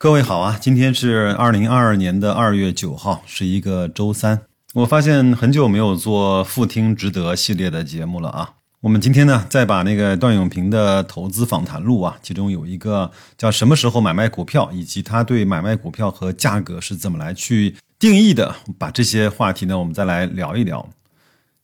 各位好啊，今天是二零二二年的二月九号，是一个周三。我发现很久没有做“复听值得”系列的节目了啊。我们今天呢，再把那个段永平的投资访谈录啊，其中有一个叫“什么时候买卖股票”，以及他对买卖股票和价格是怎么来去定义的，把这些话题呢，我们再来聊一聊。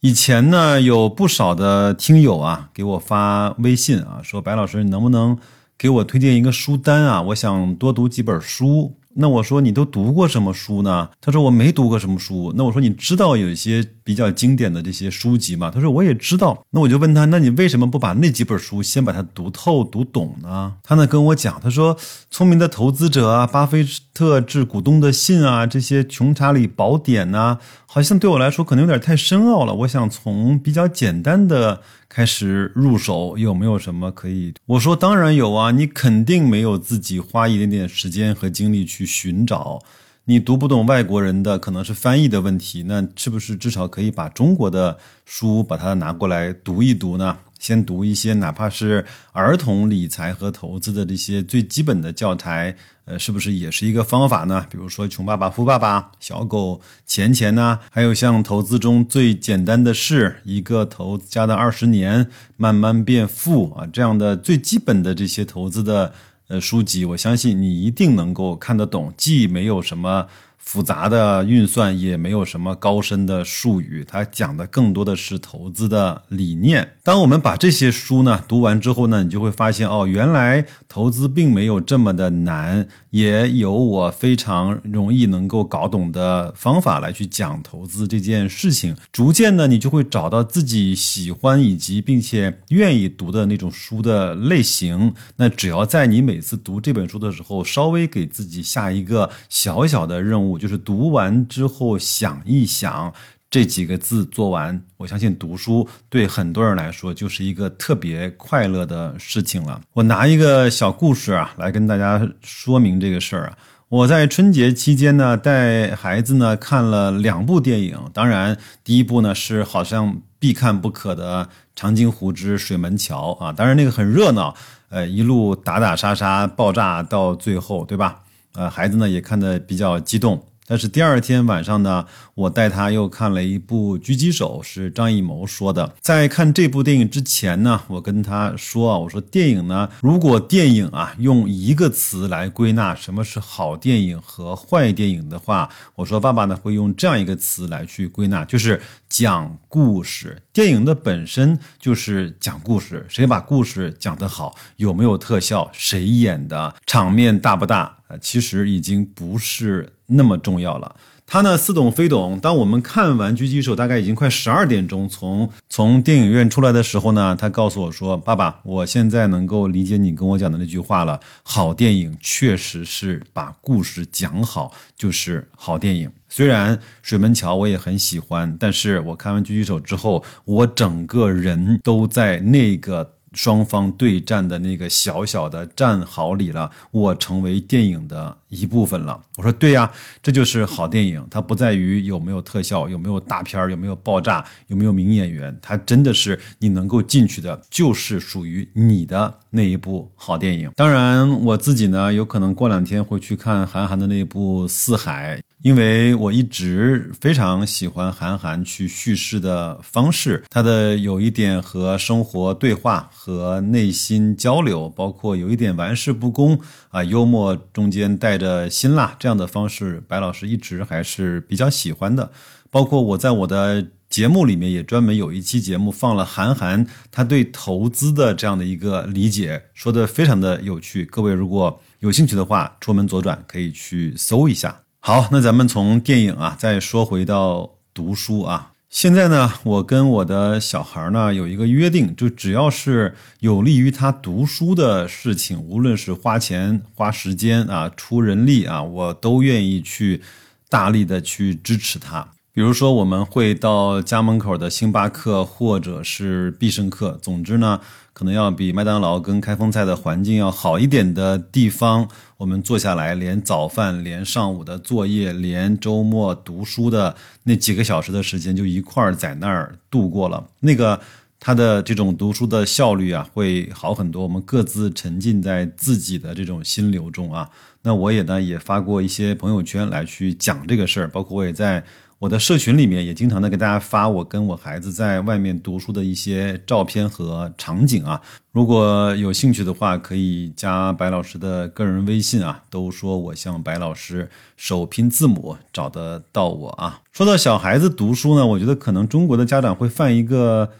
以前呢，有不少的听友啊，给我发微信啊，说白老师，你能不能？给我推荐一个书单啊！我想多读几本书。那我说你都读过什么书呢？他说我没读过什么书。那我说你知道有一些比较经典的这些书籍吗？他说我也知道。那我就问他，那你为什么不把那几本书先把它读透、读懂呢？他呢跟我讲，他说《聪明的投资者》啊，《巴菲特致股东的信》啊，这些《穷查理宝典》呐，好像对我来说可能有点太深奥了。我想从比较简单的。开始入手有没有什么可以？我说当然有啊，你肯定没有自己花一点点时间和精力去寻找，你读不懂外国人的可能是翻译的问题，那是不是至少可以把中国的书把它拿过来读一读呢？先读一些哪怕是儿童理财和投资的这些最基本的教材，呃，是不是也是一个方法呢？比如说《穷爸爸富爸爸》《小狗钱钱》呢，还有像投资中最简单的事，一个投资家的二十年慢慢变富啊，这样的最基本的这些投资的呃书籍，我相信你一定能够看得懂，既没有什么。复杂的运算也没有什么高深的术语，它讲的更多的是投资的理念。当我们把这些书呢读完之后呢，你就会发现哦，原来投资并没有这么的难，也有我非常容易能够搞懂的方法来去讲投资这件事情。逐渐呢，你就会找到自己喜欢以及并且愿意读的那种书的类型。那只要在你每次读这本书的时候，稍微给自己下一个小小的任务。就是读完之后想一想这几个字，做完，我相信读书对很多人来说就是一个特别快乐的事情了。我拿一个小故事啊来跟大家说明这个事儿啊。我在春节期间呢带孩子呢看了两部电影，当然第一部呢是好像必看不可的《长津湖之水门桥》啊，当然那个很热闹，呃，一路打打杀杀、爆炸到最后，对吧？呃，孩子呢也看得比较激动。但是第二天晚上呢，我带他又看了一部《狙击手》，是张艺谋说的。在看这部电影之前呢，我跟他说啊，我说电影呢，如果电影啊用一个词来归纳什么是好电影和坏电影的话，我说爸爸呢会用这样一个词来去归纳，就是讲故事。电影的本身就是讲故事，谁把故事讲得好，有没有特效，谁演的，场面大不大？其实已经不是那么重要了。他呢似懂非懂。当我们看完《狙击手》，大概已经快十二点钟，从从电影院出来的时候呢，他告诉我说：“爸爸，我现在能够理解你跟我讲的那句话了。好电影确实是把故事讲好，就是好电影。虽然《水门桥》我也很喜欢，但是我看完《狙击手》之后，我整个人都在那个。”双方对战的那个小小的战壕里了，我成为电影的一部分了。我说对呀，这就是好电影，它不在于有没有特效，有没有大片有没有爆炸，有没有名演员，它真的是你能够进去的，就是属于你的那一部好电影。当然，我自己呢，有可能过两天会去看韩寒的那一部《四海》。因为我一直非常喜欢韩寒去叙事的方式，他的有一点和生活对话和内心交流，包括有一点玩世不恭啊，幽默中间带着辛辣这样的方式，白老师一直还是比较喜欢的。包括我在我的节目里面也专门有一期节目放了韩寒他对投资的这样的一个理解，说的非常的有趣。各位如果有兴趣的话，出门左转可以去搜一下。好，那咱们从电影啊，再说回到读书啊。现在呢，我跟我的小孩呢有一个约定，就只要是有利于他读书的事情，无论是花钱、花时间啊、出人力啊，我都愿意去大力的去支持他。比如说，我们会到家门口的星巴克或者是必胜客，总之呢。可能要比麦当劳跟开封菜的环境要好一点的地方，我们坐下来，连早饭，连上午的作业，连周末读书的那几个小时的时间，就一块儿在那儿度过了。那个他的这种读书的效率啊会好很多。我们各自沉浸在自己的这种心流中啊。那我也呢也发过一些朋友圈来去讲这个事儿，包括我也在。我的社群里面也经常的给大家发我跟我孩子在外面读书的一些照片和场景啊，如果有兴趣的话，可以加白老师的个人微信啊，都说我像白老师，首拼字母找得到我啊。说到小孩子读书呢，我觉得可能中国的家长会犯一个。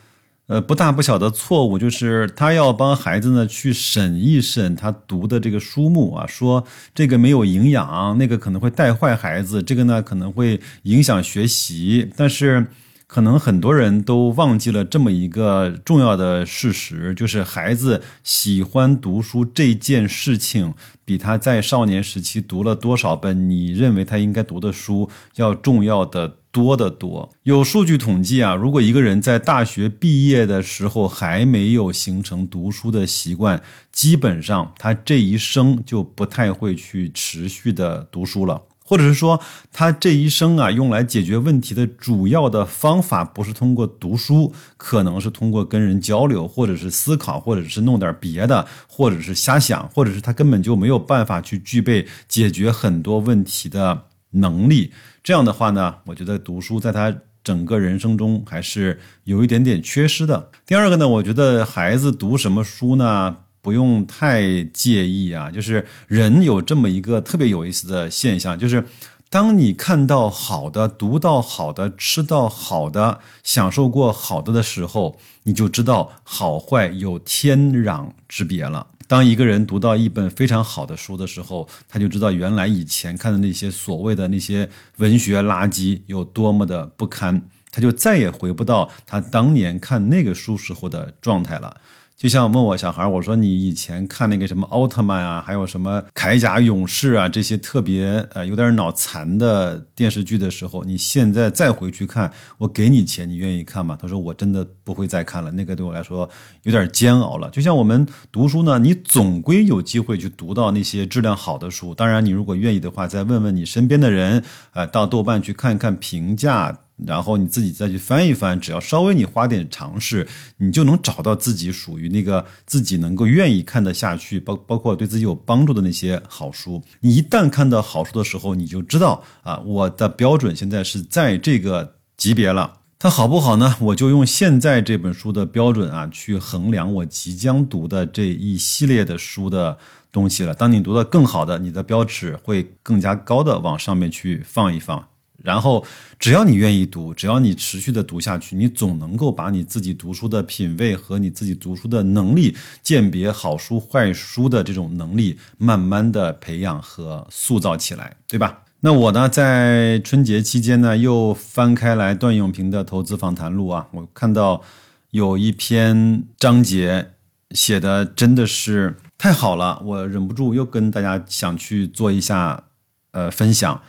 呃，不大不小的错误就是他要帮孩子呢去审一审他读的这个书目啊，说这个没有营养，那个可能会带坏孩子，这个呢可能会影响学习。但是可能很多人都忘记了这么一个重要的事实，就是孩子喜欢读书这件事情，比他在少年时期读了多少本你认为他应该读的书要重要的。多得多，有数据统计啊，如果一个人在大学毕业的时候还没有形成读书的习惯，基本上他这一生就不太会去持续的读书了，或者是说他这一生啊，用来解决问题的主要的方法不是通过读书，可能是通过跟人交流，或者是思考，或者是弄点别的，或者是瞎想，或者是他根本就没有办法去具备解决很多问题的能力。这样的话呢，我觉得读书在他整个人生中还是有一点点缺失的。第二个呢，我觉得孩子读什么书呢，不用太介意啊。就是人有这么一个特别有意思的现象，就是当你看到好的、读到好的、吃到好的、享受过好的的时候，你就知道好坏有天壤之别了。当一个人读到一本非常好的书的时候，他就知道原来以前看的那些所谓的那些文学垃圾有多么的不堪，他就再也回不到他当年看那个书时候的状态了。就像问我小孩，我说你以前看那个什么奥特曼啊，还有什么铠甲勇士啊，这些特别呃有点脑残的电视剧的时候，你现在再回去看，我给你钱，你愿意看吗？他说我真的不会再看了，那个对我来说有点煎熬了。就像我们读书呢，你总归有机会去读到那些质量好的书。当然，你如果愿意的话，再问问你身边的人，呃，到豆瓣去看看评价。然后你自己再去翻一翻，只要稍微你花点尝试，你就能找到自己属于那个自己能够愿意看得下去，包包括对自己有帮助的那些好书。你一旦看到好书的时候，你就知道啊，我的标准现在是在这个级别了。它好不好呢？我就用现在这本书的标准啊，去衡量我即将读的这一系列的书的东西了。当你读的更好的，你的标尺会更加高的往上面去放一放。然后，只要你愿意读，只要你持续的读下去，你总能够把你自己读书的品味和你自己读书的能力、鉴别好书坏书的这种能力，慢慢的培养和塑造起来，对吧？那我呢，在春节期间呢，又翻开来段永平的投资访谈录啊，我看到有一篇章节写的真的是太好了，我忍不住又跟大家想去做一下呃分享。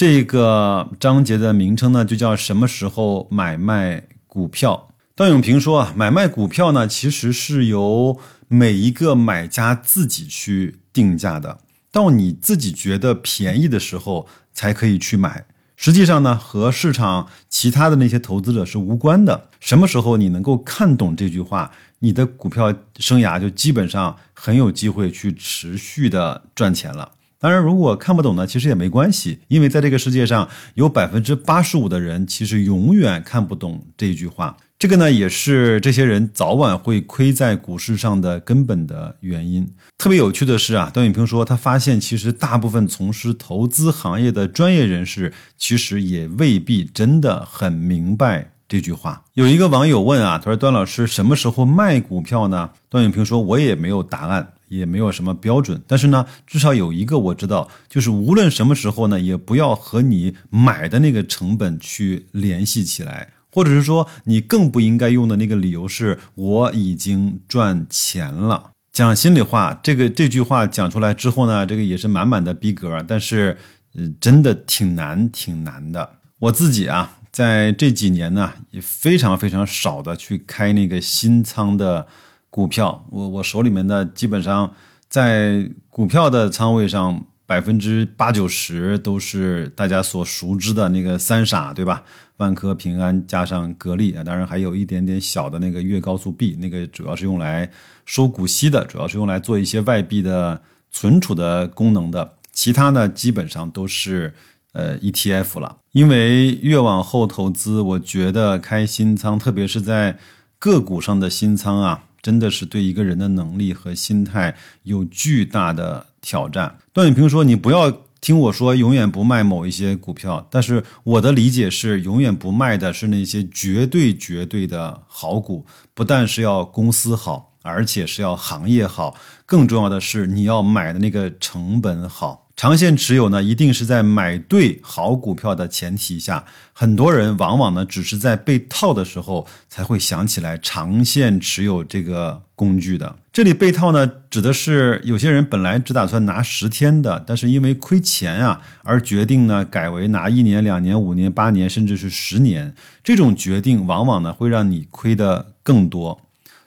这个章节的名称呢，就叫“什么时候买卖股票”。段永平说啊，买卖股票呢，其实是由每一个买家自己去定价的，到你自己觉得便宜的时候才可以去买。实际上呢，和市场其他的那些投资者是无关的。什么时候你能够看懂这句话，你的股票生涯就基本上很有机会去持续的赚钱了。当然，如果看不懂呢，其实也没关系，因为在这个世界上有百分之八十五的人其实永远看不懂这句话。这个呢，也是这些人早晚会亏在股市上的根本的原因。特别有趣的是啊，段永平说，他发现其实大部分从事投资行业的专业人士，其实也未必真的很明白这句话。有一个网友问啊，他说：“段老师，什么时候卖股票呢？”段永平说：“我也没有答案。”也没有什么标准，但是呢，至少有一个我知道，就是无论什么时候呢，也不要和你买的那个成本去联系起来，或者是说，你更不应该用的那个理由是我已经赚钱了。讲心里话，这个这句话讲出来之后呢，这个也是满满的逼格，但是，嗯，真的挺难，挺难的。我自己啊，在这几年呢，也非常非常少的去开那个新仓的。股票，我我手里面的基本上在股票的仓位上百分之八九十都是大家所熟知的那个三傻，对吧？万科、平安加上格力啊，当然还有一点点小的那个粤高速 B，那个主要是用来收股息的，主要是用来做一些外币的存储的功能的。其他呢，基本上都是呃 ETF 了。因为越往后投资，我觉得开新仓，特别是在个股上的新仓啊，真的是对一个人的能力和心态有巨大的挑战。段永平说：“你不要。”听我说，永远不卖某一些股票，但是我的理解是，永远不卖的是那些绝对绝对的好股，不但是要公司好，而且是要行业好，更重要的是你要买的那个成本好。长线持有呢，一定是在买对好股票的前提下。很多人往往呢，只是在被套的时候才会想起来长线持有这个工具的。这里被套呢，指的是有些人本来只打算拿十天的，但是因为亏钱啊，而决定呢改为拿一年、两年、五年、八年，甚至是十年。这种决定往往呢，会让你亏的更多。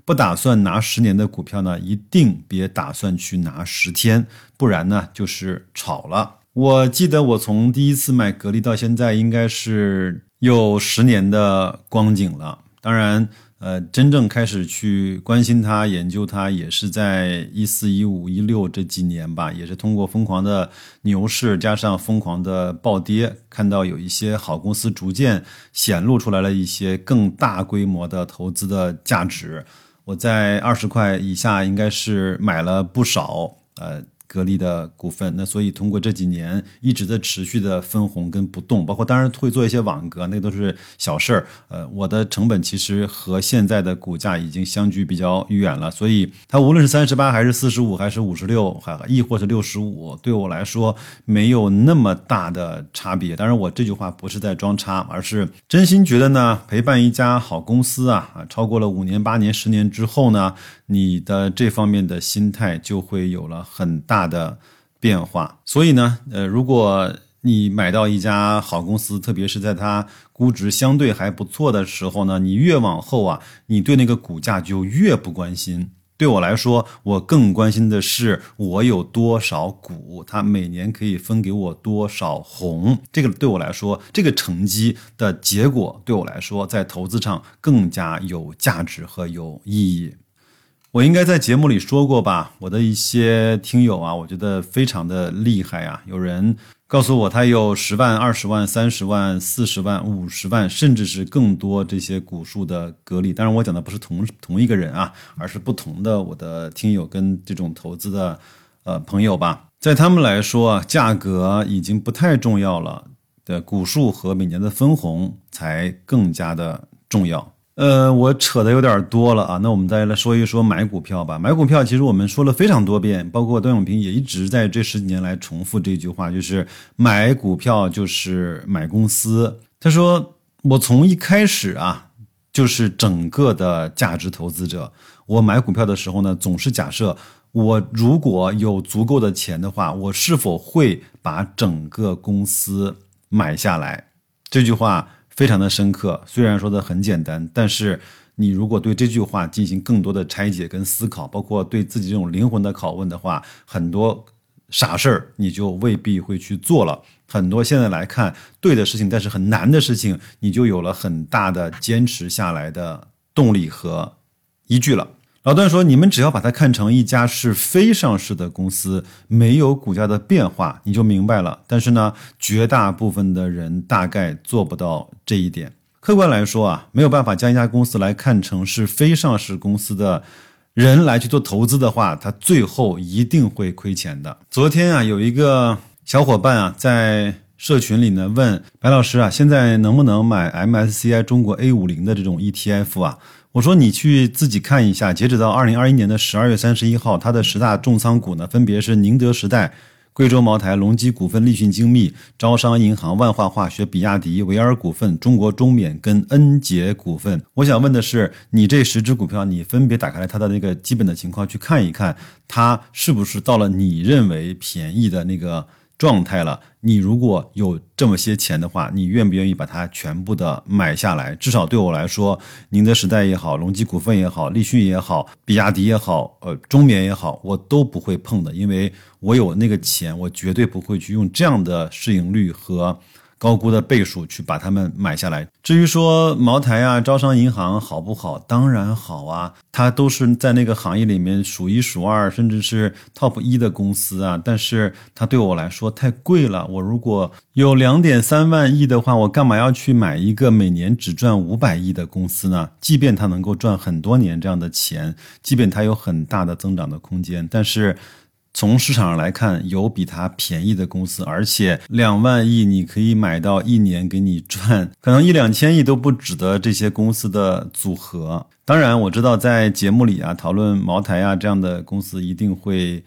不打算拿十年的股票呢，一定别打算去拿十天，不然呢就是炒了。我记得我从第一次买格力到现在，应该是有十年的光景了。当然，呃，真正开始去关心它、研究它，也是在一四、一五、一六这几年吧。也是通过疯狂的牛市加上疯狂的暴跌，看到有一些好公司逐渐显露出来了一些更大规模的投资的价值。我在二十块以下，应该是买了不少，呃。格力的股份，那所以通过这几年一直在持续的分红跟不动，包括当然会做一些网格，那都是小事儿。呃，我的成本其实和现在的股价已经相距比较远了，所以它无论是三十八还是四十五还是五十六，还亦或是六十五，对我来说没有那么大的差别。当然，我这句话不是在装叉，而是真心觉得呢，陪伴一家好公司啊啊，超过了五年、八年、十年之后呢。你的这方面的心态就会有了很大的变化，所以呢，呃，如果你买到一家好公司，特别是在它估值相对还不错的时候呢，你越往后啊，你对那个股价就越不关心。对我来说，我更关心的是我有多少股，它每年可以分给我多少红。这个对我来说，这个成绩的结果对我来说，在投资上更加有价值和有意义。我应该在节目里说过吧？我的一些听友啊，我觉得非常的厉害啊！有人告诉我，他有十万、二十万、三十万、四十万、五十万，甚至是更多这些股数的格力。当然，我讲的不是同同一个人啊，而是不同的我的听友跟这种投资的呃朋友吧。在他们来说，价格已经不太重要了，的股数和每年的分红才更加的重要。呃，我扯的有点多了啊，那我们再来说一说买股票吧。买股票其实我们说了非常多遍，包括段永平也一直在这十几年来重复这句话，就是买股票就是买公司。他说我从一开始啊，就是整个的价值投资者。我买股票的时候呢，总是假设我如果有足够的钱的话，我是否会把整个公司买下来？这句话。非常的深刻，虽然说的很简单，但是你如果对这句话进行更多的拆解跟思考，包括对自己这种灵魂的拷问的话，很多傻事儿你就未必会去做了。很多现在来看对的事情，但是很难的事情，你就有了很大的坚持下来的动力和依据了。老段说：“你们只要把它看成一家是非上市的公司，没有股价的变化，你就明白了。但是呢，绝大部分的人大概做不到这一点。客观来说啊，没有办法将一家公司来看成是非上市公司的人来去做投资的话，他最后一定会亏钱的。昨天啊，有一个小伙伴啊，在社群里呢问白老师啊，现在能不能买 MSCI 中国 A 五零的这种 ETF 啊？”我说你去自己看一下，截止到二零二一年的十二月三十一号，它的十大重仓股呢，分别是宁德时代、贵州茅台、隆基股份、立讯精密、招商银行、万化化学、比亚迪、维尔股份、中国中免跟恩捷股份。我想问的是，你这十只股票，你分别打开了它的那个基本的情况去看一看，它是不是到了你认为便宜的那个状态了。你如果有这么些钱的话，你愿不愿意把它全部的买下来？至少对我来说，宁德时代也好，隆基股份也好，立讯也好，比亚迪也好，呃，中缅也好，我都不会碰的，因为我有那个钱，我绝对不会去用这样的市盈率和。高估的倍数去把它们买下来。至于说茅台啊、招商银行好不好？当然好啊，它都是在那个行业里面数一数二，甚至是 top 一的公司啊。但是它对我来说太贵了。我如果有两点三万亿的话，我干嘛要去买一个每年只赚五百亿的公司呢？即便它能够赚很多年这样的钱，即便它有很大的增长的空间，但是。从市场上来看，有比它便宜的公司，而且两万亿你可以买到一年给你赚，可能一两千亿都不止的这些公司的组合。当然，我知道在节目里啊讨论茅台啊这样的公司一定会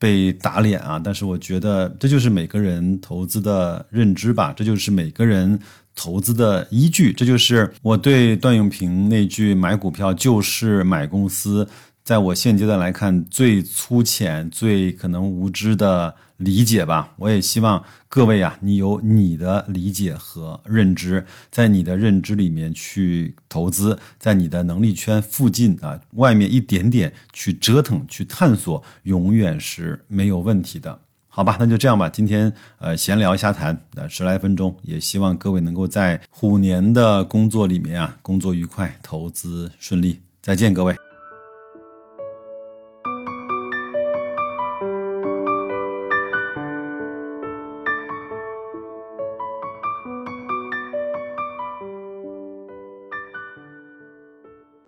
被打脸啊，但是我觉得这就是每个人投资的认知吧，这就是每个人投资的依据，这就是我对段永平那句“买股票就是买公司”。在我现阶段来看，最粗浅、最可能无知的理解吧。我也希望各位啊，你有你的理解和认知，在你的认知里面去投资，在你的能力圈附近啊，外面一点点去折腾、去探索，永远是没有问题的。好吧，那就这样吧。今天呃，闲聊瞎谈，呃，十来分钟，也希望各位能够在虎年的工作里面啊，工作愉快，投资顺利。再见，各位。